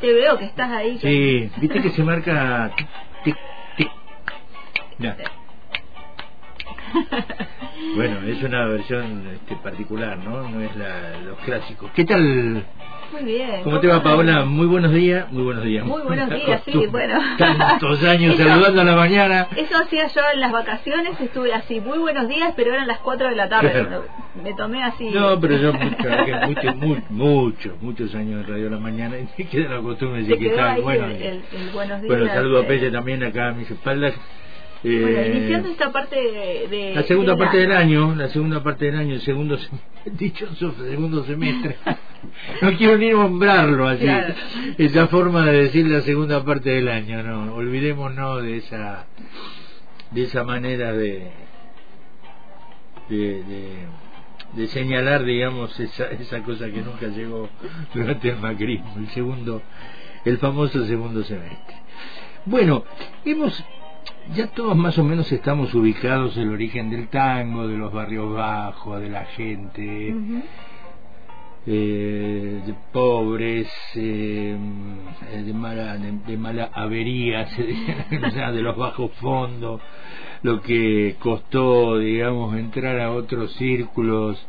te veo que estás ahí. Sí, viste que se marca tic, tic, tic. Ya. Bueno, es una versión este, particular, ¿no? No es la, los clásicos. ¿Qué tal? Muy bien. ¿Cómo te va, Paola? Muy buenos días. Muy buenos días. Muy buenos días, sí, bueno. Tantos años Eso- saludando a la mañana. Eso hacía yo en las vacaciones, estuve así, muy buenos días, pero eran las 4 de la tarde. Claro. Me tomé así. No, pero yo mucho, mucho, mucho, muchos, muchos años en Radio La Mañana y me queda la costumbre de decir que quedó está ahí bueno. el, el- el buenos días. Bueno, saludo a eh, Pelle también acá a mis espaldas. Eh, Bueno, iniciando esta parte de... de- la segunda de parte del año, la segunda parte del año, el segundo, sem- dichoso segundo semestre. No quiero ni nombrarlo así, Claro. esa forma de decir la segunda parte del año, no, olvidémonos de esa, de esa manera de, de, de, de señalar, digamos, esa, esa cosa que nunca llegó durante el macrismo, el segundo, el famoso segundo semestre. Bueno, hemos ya todos más o menos estamos ubicados en el origen del tango, de los barrios bajos, de la gente, eh, de pobres, eh, de mala, de, de mala avería, o sea, de los bajos fondos, lo que costó, digamos, entrar a otros círculos.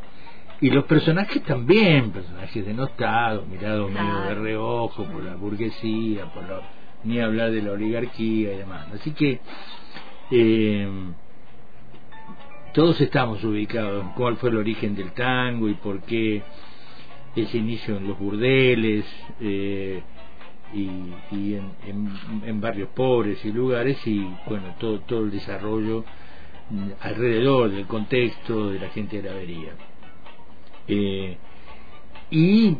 Y los personajes también, personajes denostados, mirados medio de reojo por la burguesía, por la, ni hablar de la oligarquía y demás. Así que eh, todos estamos ubicados en cuál fue el origen del tango y por qué ese inicio en los burdeles eh, y, y en, en- barrios pobres y lugares y bueno todo todo el desarrollo alrededor del contexto de la gente de la avería Eh, y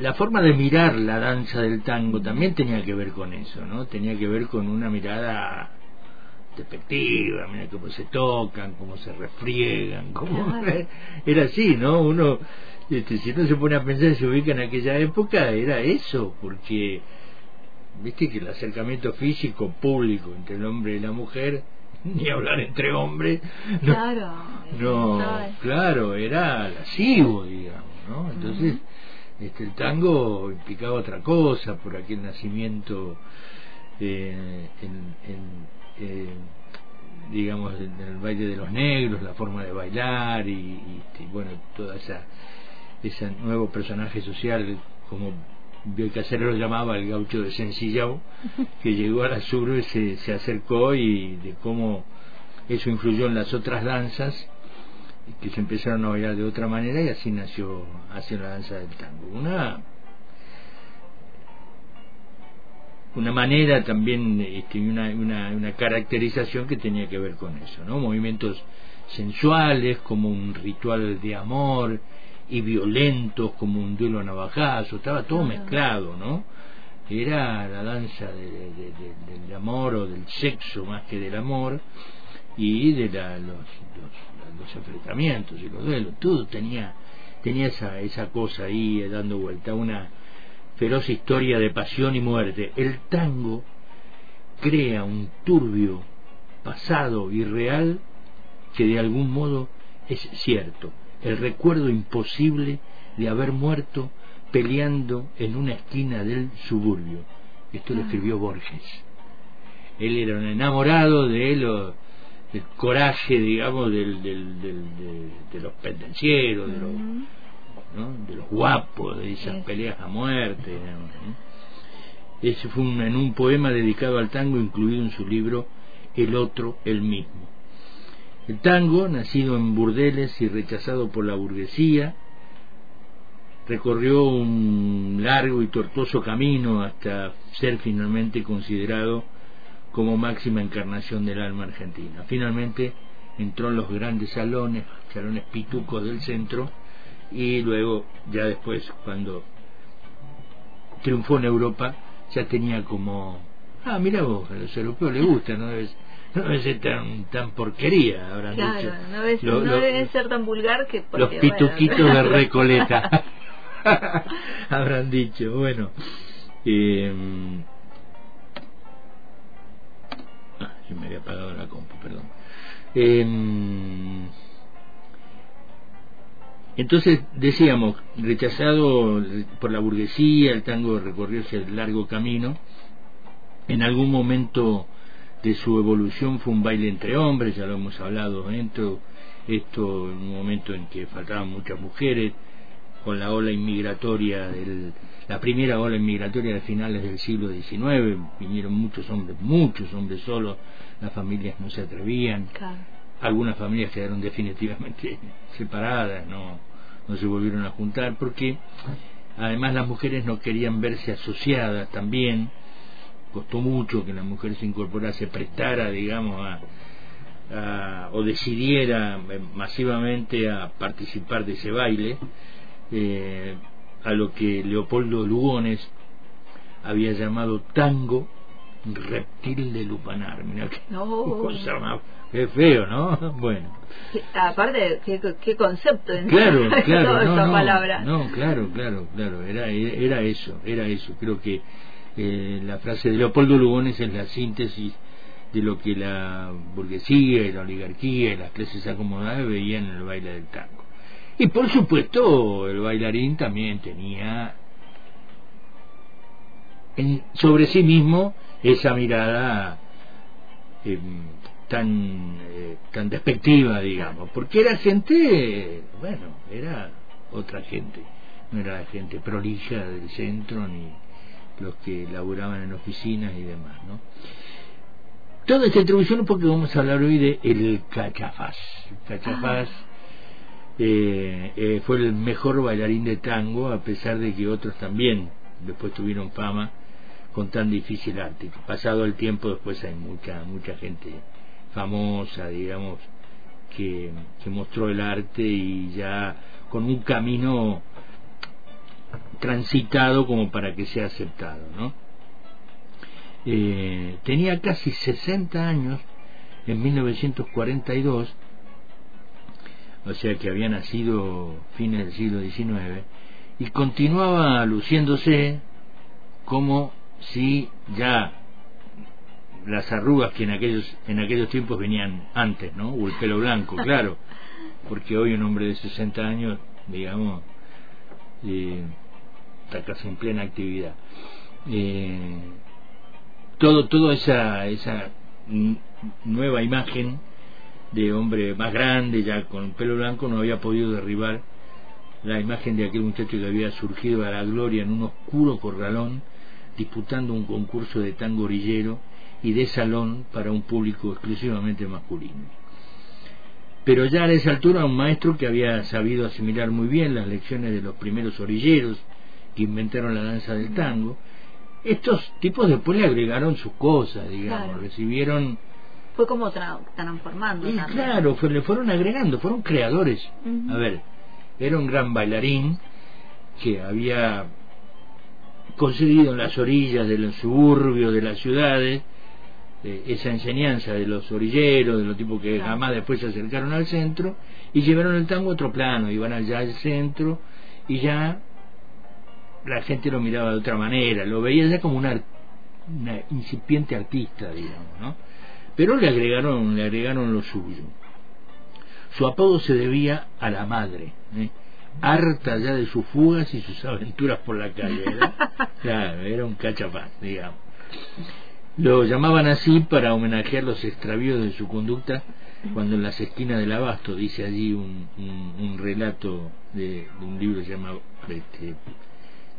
la forma de mirar la danza del tango también tenía que ver con eso, ¿no? Tenía que ver con una mirada despectiva, mira cómo se tocan, cómo se refriegan, cómo Claro. era así, ¿no? Uno, este, si uno se pone a pensar, se ubica en aquella época, era eso, porque viste que el acercamiento físico público entre el hombre y la mujer, ni hablar entre hombres, no, Claro. no, ¿sabes? claro, era lascivo, digamos, ¿no? Entonces, este, el tango implicaba otra cosa por aquel nacimiento, eh, en, en, eh, digamos, en el baile de los negros, la forma de bailar y, y, este, bueno, toda esa, ese nuevo personaje social, como Bioy Casero lo llamaba el gaucho de Sencillao, que llegó a la sur y se, se acercó y de cómo eso influyó en las otras danzas que se empezaron a bailar de otra manera y así nació, nació la danza del tango. Una una manera también este, una, una, una caracterización que tenía que ver con eso, ¿no? Movimientos sensuales como un ritual de amor y violentos como un duelo a navajazo, estaba todo mezclado, ¿no? Era la danza de- de- de- del amor o del sexo más que del amor y de la- los, los, los enfrentamientos y los duelos, todo tenía tenía esa, esa cosa ahí eh, dando vuelta, una feroz historia de pasión y muerte. El tango crea un turbio pasado y real que de algún modo es cierto, el recuerdo imposible de haber muerto peleando en una esquina del suburbio. Esto lo Ah. escribió Borges. Él era un enamorado de lo, del coraje, digamos, del, del, del- de, de los pendencieros, de los, de los guapos, de esas peleas a muerte. Ese fue un- en un poema dedicado al tango, incluido en su libro El otro, el mismo. El tango, nacido en burdeles y rechazado por la burguesía, recorrió un largo y tortuoso camino hasta ser finalmente considerado como máxima encarnación del alma argentina. Finalmente entró en los grandes salones, salones pitucos del centro, y luego, ya después, cuando triunfó en Europa, ya tenía como, ah, mira vos, a los europeos les gusta, no debe, no debe ser tan, tan porquería, habrán Claro, dicho. no, debe, Lo- no lo- debe ser tan vulgar que... los porque, bueno, pituquitos de Recoleta habrán dicho bueno eh, se me había apagado la compu perdón Eh, Entonces, decíamos, rechazado por la burguesía, el tango recorrió ese largo camino. En algún momento de su evolución fue un baile entre hombres, ya lo hemos hablado dentro, esto en un momento en que faltaban muchas mujeres, con la ola inmigratoria, del, la primera ola inmigratoria de finales del siglo XIX, vinieron muchos hombres, muchos hombres solos, las familias no se atrevían, algunas familias quedaron definitivamente separadas, no, no se volvieron a juntar, porque además las mujeres no querían verse asociadas también, costó mucho que la mujer se incorporara, se prestara, digamos, a, o decidiera masivamente a participar de ese baile, eh, a lo que Leopoldo Lugones había llamado tango reptil de lupanar. Mira qué cosa más Qué feo, ¿no? Bueno. aparte, ¿qué, qué concepto claro, claro, toda no, esa no, palabra. No, claro, claro, claro. Era, era eso, era eso. Creo que eh, la frase de Leopoldo Lugones es la síntesis de lo que la burguesía y la oligarquía y las clases acomodadas veían en el baile del tango. Y por supuesto, el bailarín también tenía en, sobre sí mismo esa mirada eh, tan eh, tan despectiva, digamos, porque era gente, bueno, era otra gente, no era gente prolija del centro ni los que laburaban en oficinas y demás, ¿no? Toda esta introducción porque vamos a hablar hoy de El Cachafaz. Cachafaz eh, eh, fue el mejor bailarín de tango, a pesar de que otros también después tuvieron fama con tan difícil arte. Pasado el tiempo después hay mucha mucha gente famosa, digamos, que, que mostró el arte y ya con un camino transitado como para que sea aceptado, ¿no? Eh, tenía casi 60 años en 1942, o sea que había nacido fines del siglo XIX, y continuaba luciéndose como si ya las arrugas que en aquellos en aquellos tiempos venían antes, ¿no? O el pelo blanco, claro, porque hoy un hombre de 60 años, digamos, eh, está casi en plena actividad. Eh, todo, toda esa, esa nueva imagen de hombre más grande, ya con el pelo blanco, no había podido derribar la imagen de aquel muchacho que había surgido a la gloria en un oscuro corralón, disputando un concurso de tango orillero y de salón para un público exclusivamente masculino. Pero ya a esa altura un maestro que había sabido asimilar muy bien las lecciones de los primeros orilleros que inventaron la danza del tango, estos tipos después le agregaron sus cosas, digamos, recibieron... Fue como transformando. Y claro, le fueron agregando, fueron creadores. A ver, era un gran bailarín que había conseguido en las orillas de los suburbios de las ciudades eh, esa enseñanza de los orilleros, de los tipos que jamás después se acercaron al centro y llevaron el tango a otro plano, iban allá al centro y ya la gente lo miraba de otra manera, lo veía ya como una, una incipiente artista, digamos, ¿no? Pero le agregaron, le agregaron lo suyo. Su apodo se debía a la madre, ¿eh? harta ya de sus fugas y sus aventuras por la calle, Claro, era un cachapaz, digamos. Lo llamaban así para homenajear los extravíos de su conducta cuando en las esquinas del abasto, dice allí un, un, relato de, un libro que se llama este,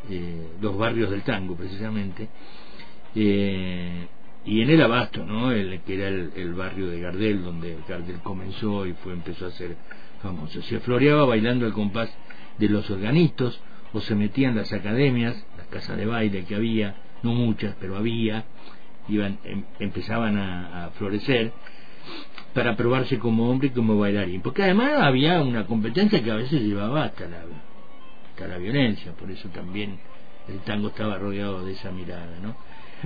eh, Los barrios del tango, precisamente, eh, y en el abasto, ¿no? El, que era el, barrio de Gardel, donde Gardel comenzó y fue empezó a ser famoso. Se floreaba bailando al compás de los organistos o se metía en las academias, las casas de baile que había, no muchas, pero había, iban em, empezaban a, florecer para probarse como hombre y como bailarín porque además había una competencia que a veces llevaba hasta la hasta la violencia por eso también el tango estaba rodeado de esa mirada no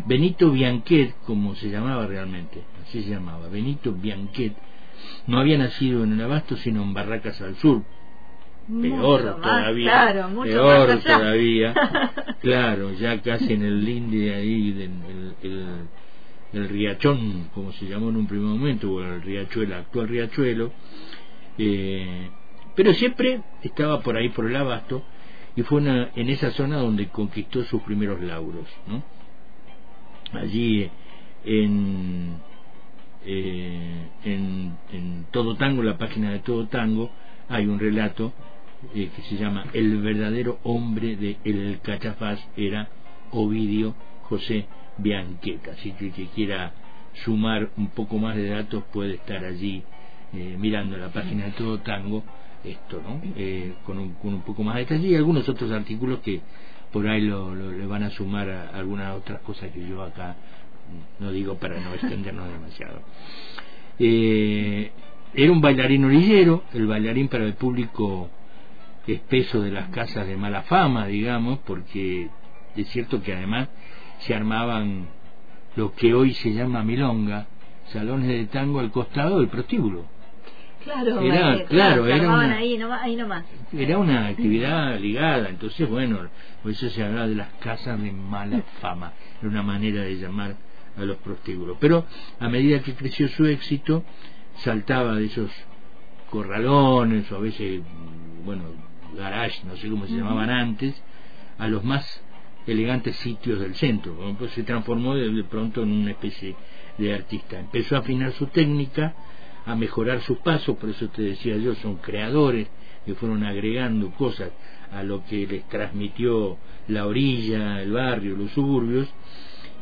Benito Bianquet como se llamaba realmente así se llamaba Benito Bianquet no había nacido en el Abasto sino en Barracas al Sur peor todavía peor todavía claro ya casi en el linde ahí del el, el, riachón como se llamó en un primer momento o el riachuelo actual riachuelo eh, pero siempre estaba por ahí por el abasto y fue en esa zona donde conquistó sus primeros lauros. ¿no? Allí en, eh, en, en, Todo Tango, la página de Todo Tango, hay un relato eh, que se llama El verdadero hombre de El Cachafaz era Ovidio José Bianqueta. Así que el que quiera sumar un poco más de datos puede estar allí eh, mirando la página de Todo Tango esto, ¿no? Eh, con, un, con un poco más de detalle y algunos otros artículos que por ahí lo, le van a sumar a algunas otras cosas que yo acá no digo para no extendernos demasiado. Eh, era un bailarín orillero, el bailarín para el público espeso de las casas de mala fama, digamos, porque es cierto que además se armaban lo que hoy se llama milonga, salones de tango al costado del prostíbulo. Claro, era, claro, era una, ahí, ahí nomás. Era una actividad ligada, entonces bueno, por eso se habla de las casas de mala fama, era una manera de llamar a los prostíbulos. Pero a medida que creció su éxito, saltaba de esos corralones o a veces, bueno, garage, no sé cómo se llamaban antes, a los más elegantes sitios del centro. Pues se transformó de, pronto en una especie de artista. Empezó a afinar su técnica, a mejorar sus pasos, por eso te decía yo, son creadores que fueron agregando cosas a lo que les transmitió la orilla, el barrio, los suburbios,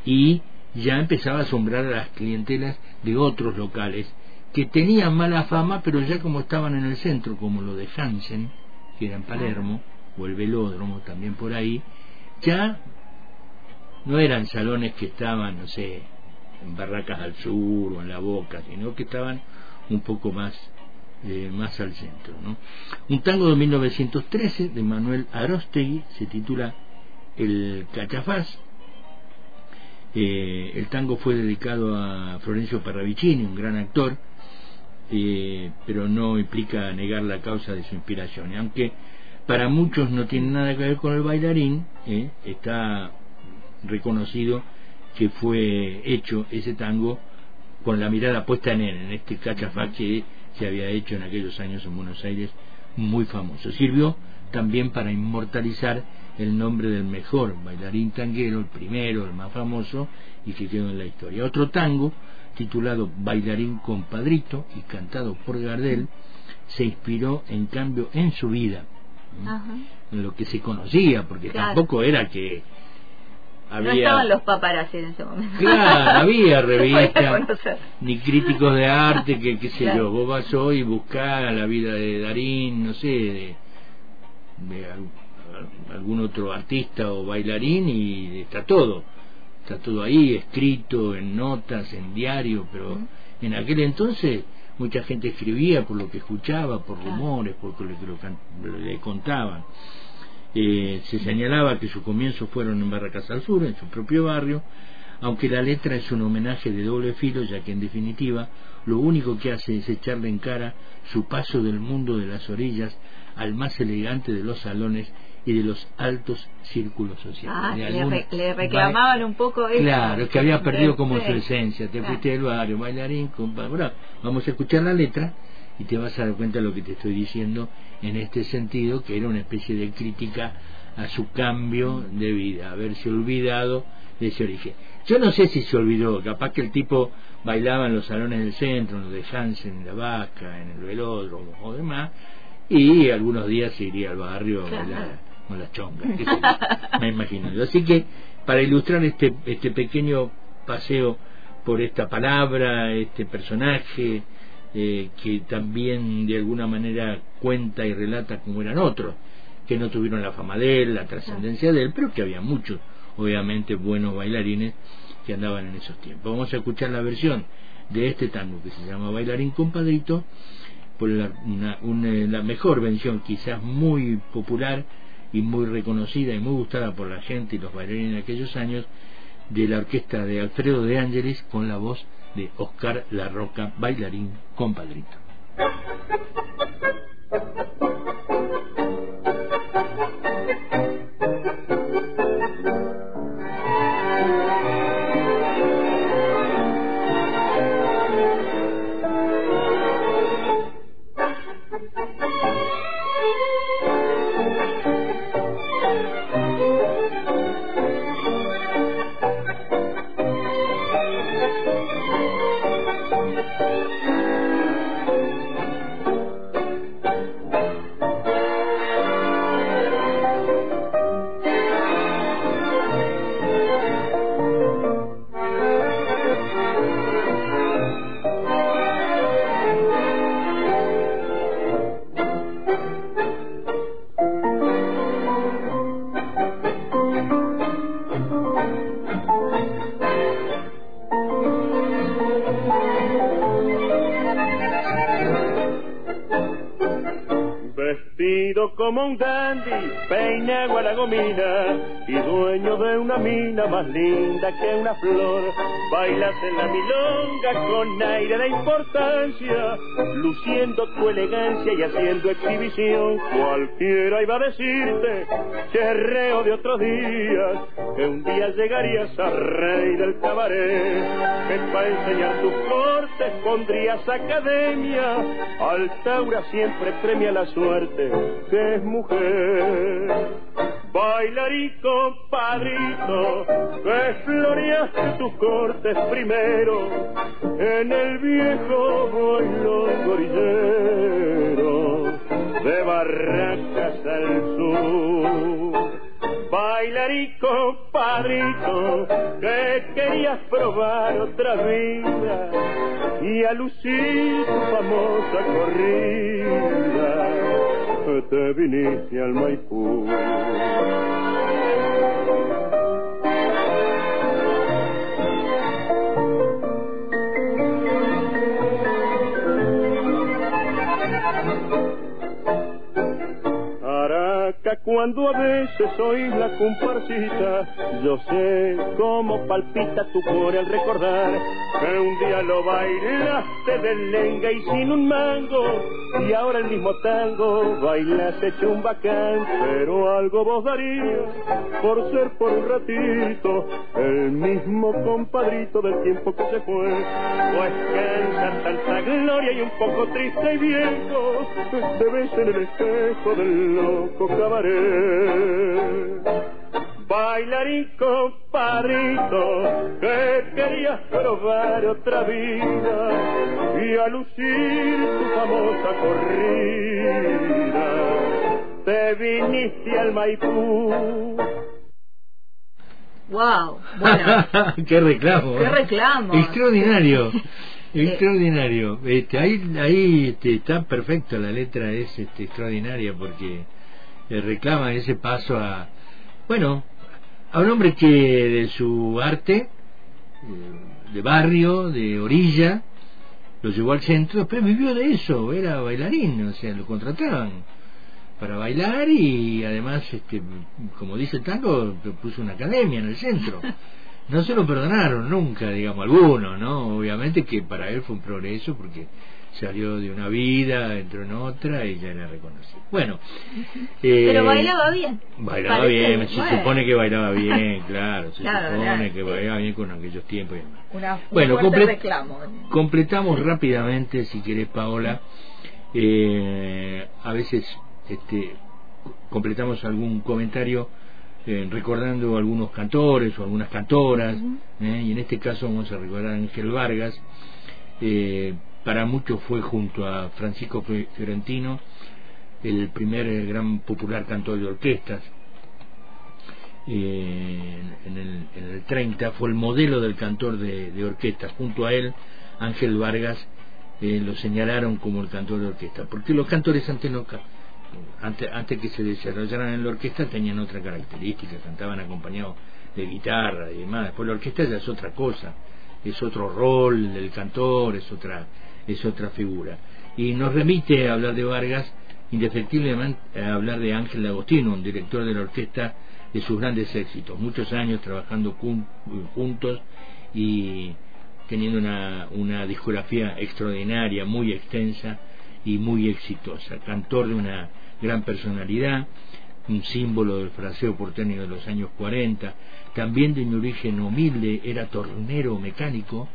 y ya empezaba a asombrar a las clientelas de otros locales que tenían mala fama, pero ya como estaban en el centro, como lo de Hansen, que era en Palermo, o el velódromo también por ahí, ya no eran salones que estaban, no sé, en Barracas al Sur o en La Boca, sino que estaban un poco más, eh, más al centro. ¿no? Un tango de 1913 de Manuel Arostegui se titula El Cachafaz. Eh, el tango fue dedicado a Florencio Parravicini, un gran actor, eh, pero no implica negar la causa de su inspiración. Y aunque para muchos no tiene nada que ver con el bailarín, está reconocido que fue hecho ese tango con la mirada puesta en él, en este cachafá que se había hecho en aquellos años en Buenos Aires muy famoso. Sirvió también para inmortalizar el nombre del mejor bailarín tanguero, el primero, el más famoso y que quedó en la historia. Otro tango, titulado Bailarín Compadrito y cantado por Gardel, se inspiró en cambio en su vida, en lo que se conocía, porque tampoco era que no estaban los paparazzi en ese momento. Claro, había revistas, ni críticos de arte, que qué sé yo, vos vas hoy y buscás la vida de Darín, no sé, de, algún otro artista o bailarín y está todo. Está todo ahí, escrito en notas, en diario, pero en aquel entonces mucha gente escribía por lo que escuchaba, por rumores, por lo que le contaban. Eh, se señalaba que sus comienzos fueron en Barracas al Sur, en su propio barrio, aunque la letra es un homenaje de doble filo, ya que en definitiva lo único que hace es echarle en cara su paso del mundo de las orillas al más elegante de los salones y de los altos círculos sociales. Ah, le, reclamaban un poco eso. Claro, que había perdido como su esencia. Te fuiste del barrio, bailarín, compa. Bueno, vamos a escuchar la letra y te vas a dar cuenta de lo que te estoy diciendo en este sentido, que era una especie de crítica a su cambio de vida, haberse olvidado de ese origen. Yo no sé si se olvidó, capaz que el tipo bailaba en los salones del centro, en los de Jansen, en la Vasca, en el velódromo o demás, y algunos días se iría al barrio a bailar con las chongas, me imagino. Así que, para ilustrar este, este pequeño paseo por esta palabra, este personaje, eh, que también de alguna manera cuenta y relata como eran otros, que no tuvieron la fama de él, la trascendencia de él, pero que había muchos, obviamente, buenos bailarines que andaban en esos tiempos. Vamos a escuchar la versión de este tango que se llama Bailarín Compadrito, por la, la mejor versión, quizás muy popular y muy reconocida y muy gustada por la gente y los bailarines de aquellos años, de la orquesta de Alfredo de Ángeles con la voz de Oscar La Roca, bailarín compadrito. Dandy, peinado a la gomina y dueño de una mina más linda que una flor. Bailas en la milonga con aire de importancia, luciendo tu elegancia y haciendo exhibición. Cualquiera iba a decirte, cherreo de otros días, que un día llegarías a rey del cabaret, que para enseñar tus cortes pondrías academia. Altaura siempre premia la suerte, que es mujer. Bailarico, padrito, que floreaste tus cortes primero en el viejo vuelo gorillero de Barracas al sur. Bailarico, padrito, que querías probar otra vida y a lucir tu famosa corrida, te viniste al Maipú. Cuando a veces oís la comparsita, yo sé cómo palpita tu cuore al recordar que un día lo bailaste de lenga y sin un mango, y ahora el mismo tango bailas hecho un bacán, pero algo vos darías por ser por un ratito el mismo compadrito del tiempo que se fue, pues cansa tanta gloria y un poco triste y viejo, te ves en el espejo del loco cabaret. Bailarín compadrito, que querías probar otra vida y a lucir tu famosa corrida, te viniste al Maipú. Wow, bueno. qué reclamo. Qué reclamo. Extraordinario. Extraordinario. Este, ahí ahí este, está perfecto, la letra es este, extraordinaria porque reclama ese paso a, bueno, a un hombre que de su arte, eh, de barrio, de orilla, lo llevó al centro, después vivió de eso, era bailarín, o sea, lo contrataban para bailar y además, este, como dice el tango, puso una academia en el centro. No se lo perdonaron nunca, digamos, algunos, ¿no? Obviamente que para él fue un progreso porque salió de una vida, entró en otra y ya era reconocido. Bueno. Eh, Pero bailaba bien. Bailaba bien, se supone que bailaba bien, claro, se supone que bailaba bien con aquellos tiempos y demás. bueno, reclamo. completamos rápidamente, si querés, Paola. Eh, a veces este, completamos algún comentario eh, recordando algunos cantores o algunas cantoras, eh, y en este caso vamos a recordar a Ángel Vargas. Eh, para muchos fue junto a Francisco Fiorentino el primer eh, gran popular cantor de orquestas. Eh, en, el, en, el, 30 fue el modelo del cantor de, orquestas. Junto a él, Ángel Vargas eh, lo señalaron como el cantor de orquesta, porque los cantores antes no antes, antes que se desarrollaran en la orquesta tenían otra característica, cantaban acompañados de guitarra y demás. Después la orquesta ya es otra cosa, es otro rol del cantor, es otra es otra figura. Y nos remite a hablar de Vargas, indefectiblemente a hablar de Ángel Agostino, un director de la orquesta de sus grandes éxitos, muchos años trabajando juntos y teniendo una, una discografía extraordinaria, muy extensa y muy exitosa. Cantor de una gran personalidad, un símbolo del fraseo porteño de los años 40, también de un origen humilde, era tornero mecánico,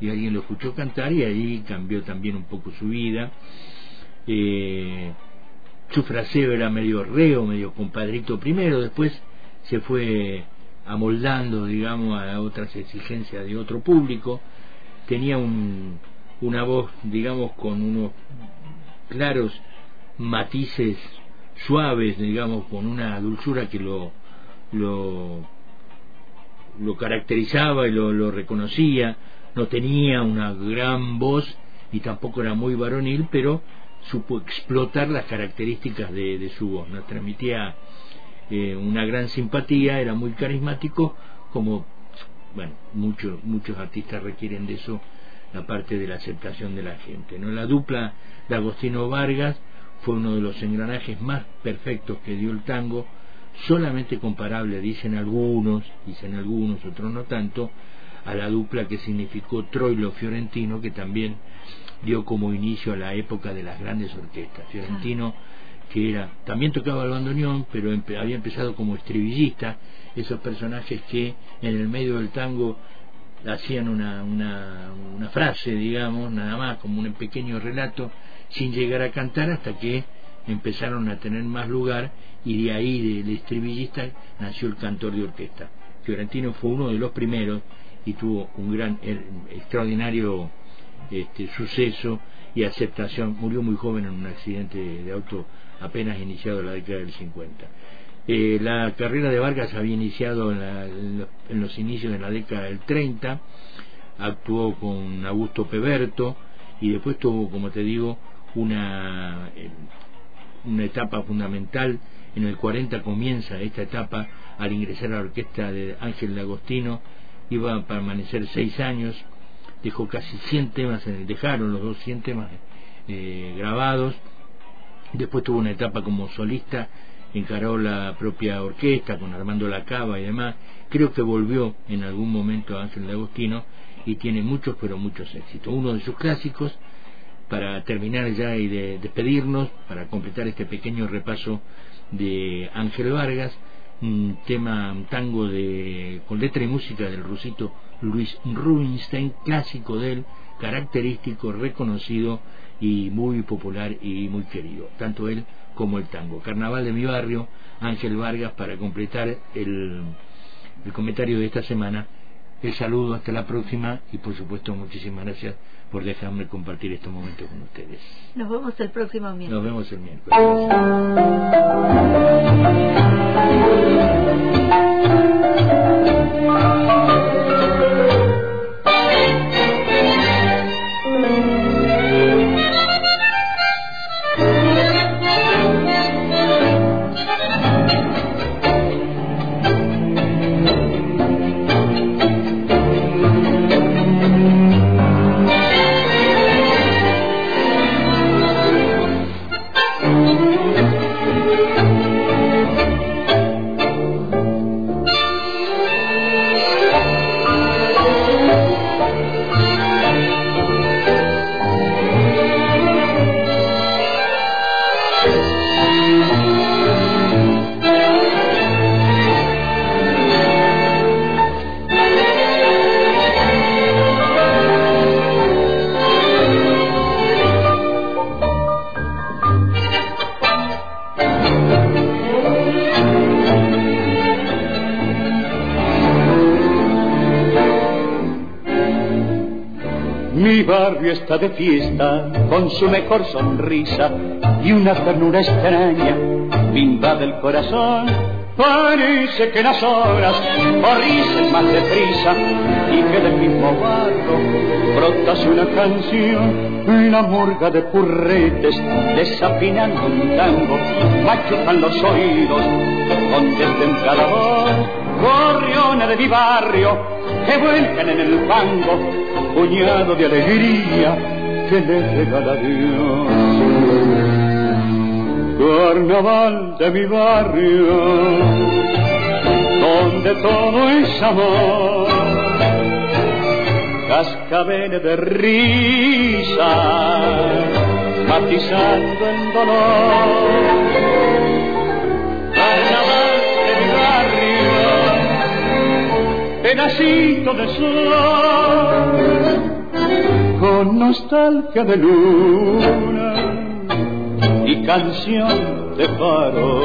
y alguien lo escuchó cantar y ahí cambió también un poco su vida. Eh, su fraseo era medio reo, medio compadrito primero, después se fue amoldando, digamos, a otras exigencias de otro público. Tenía un, una voz, digamos, con unos claros matices suaves, digamos, con una dulzura que lo, lo, lo caracterizaba y lo, lo reconocía no tenía una gran voz y tampoco era muy varonil, pero supo explotar las características de, su voz, nos transmitía eh, una gran simpatía, era muy carismático, como bueno, muchos muchos artistas requieren de eso, la parte de la aceptación de la gente. ¿no? La dupla de Agostino Vargas fue uno de los engranajes más perfectos que dio el tango, solamente comparable, dicen algunos, dicen algunos, otros no tanto, a la dupla que significó Troilo Fiorentino, que también dio como inicio a la época de las grandes orquestas. Fiorentino, que era, también tocaba el bandoneón, pero había empezado como estribillista, esos personajes que en el medio del tango hacían una, una, una frase, digamos, nada más, como un pequeño relato, sin llegar a cantar hasta que empezaron a tener más lugar y de ahí del estribillista nació el cantor de orquesta. Fiorentino fue uno de los primeros y tuvo un gran, er, extraordinario este, suceso y aceptación. Murió muy joven en un accidente de auto apenas iniciado en la década del 50. Eh, la carrera de Vargas había iniciado en, los inicios de la década del 30, actuó con Augusto Peberto y después tuvo, como te digo, una, eh, una etapa fundamental. En el 40 comienza esta etapa al ingresar a la orquesta de Ángel Agostino iba a permanecer seis años, dejó casi 100 temas, en el, dejaron los dos 100 temas eh, grabados, después tuvo una etapa como solista, encaró la propia orquesta con Armando Lacaba y demás, creo que volvió en algún momento a Ángel de Agostino y tiene muchos pero muchos éxitos. Uno de sus clásicos, para terminar ya y de despedirnos, para completar este pequeño repaso de Ángel Vargas, un tema, tango de, con letra y música del rusito Luis Rubinstein, clásico de él, característico, reconocido y muy popular y muy querido, tanto él como el tango. Carnaval de mi barrio, Ángel Vargas, para completar el, el comentario de esta semana. El saludo, hasta la próxima y por supuesto muchísimas gracias por dejarme compartir estos momentos con ustedes. Nos vemos el próximo miércoles. Nos vemos el miércoles. Está de fiesta con su mejor sonrisa y una ternura extraña me invade el corazón. Parece que las horas corrisen más deprisa y que del mismo barro brotase una canción, una murga de purretes desafinando un tango, machucan los oídos con cada voz, gorriona de mi barrio que vuelcan en el fango puñado de alegría que le regala Dios. Carnaval de mi barrio, donde todo es amor, cascabeles de risa, matizando el dolor. Pedacito de sol con nostalgia de luna y canción de faro.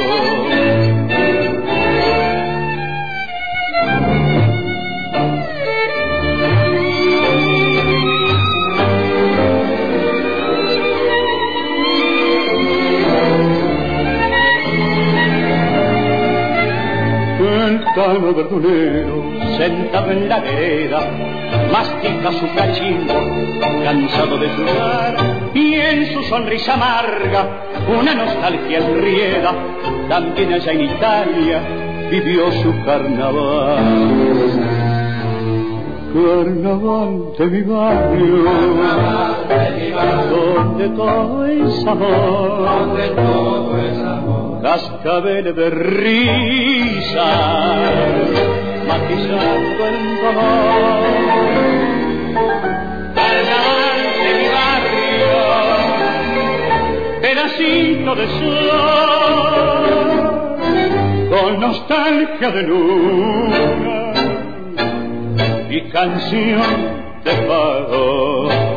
El tano verdulero sentado en la vereda mastica su cachimbo cansado de jugar y en su sonrisa amarga una nostalgia enrieda. También allá en Italia vivió su carnaval. Carnaval de mi barrio donde todo es amor, donde todo es amor, cascabel de risa, matizando el dolor. Carnaval de mi barrio, pedacito de sol, con nostalgia de luna y canción de pago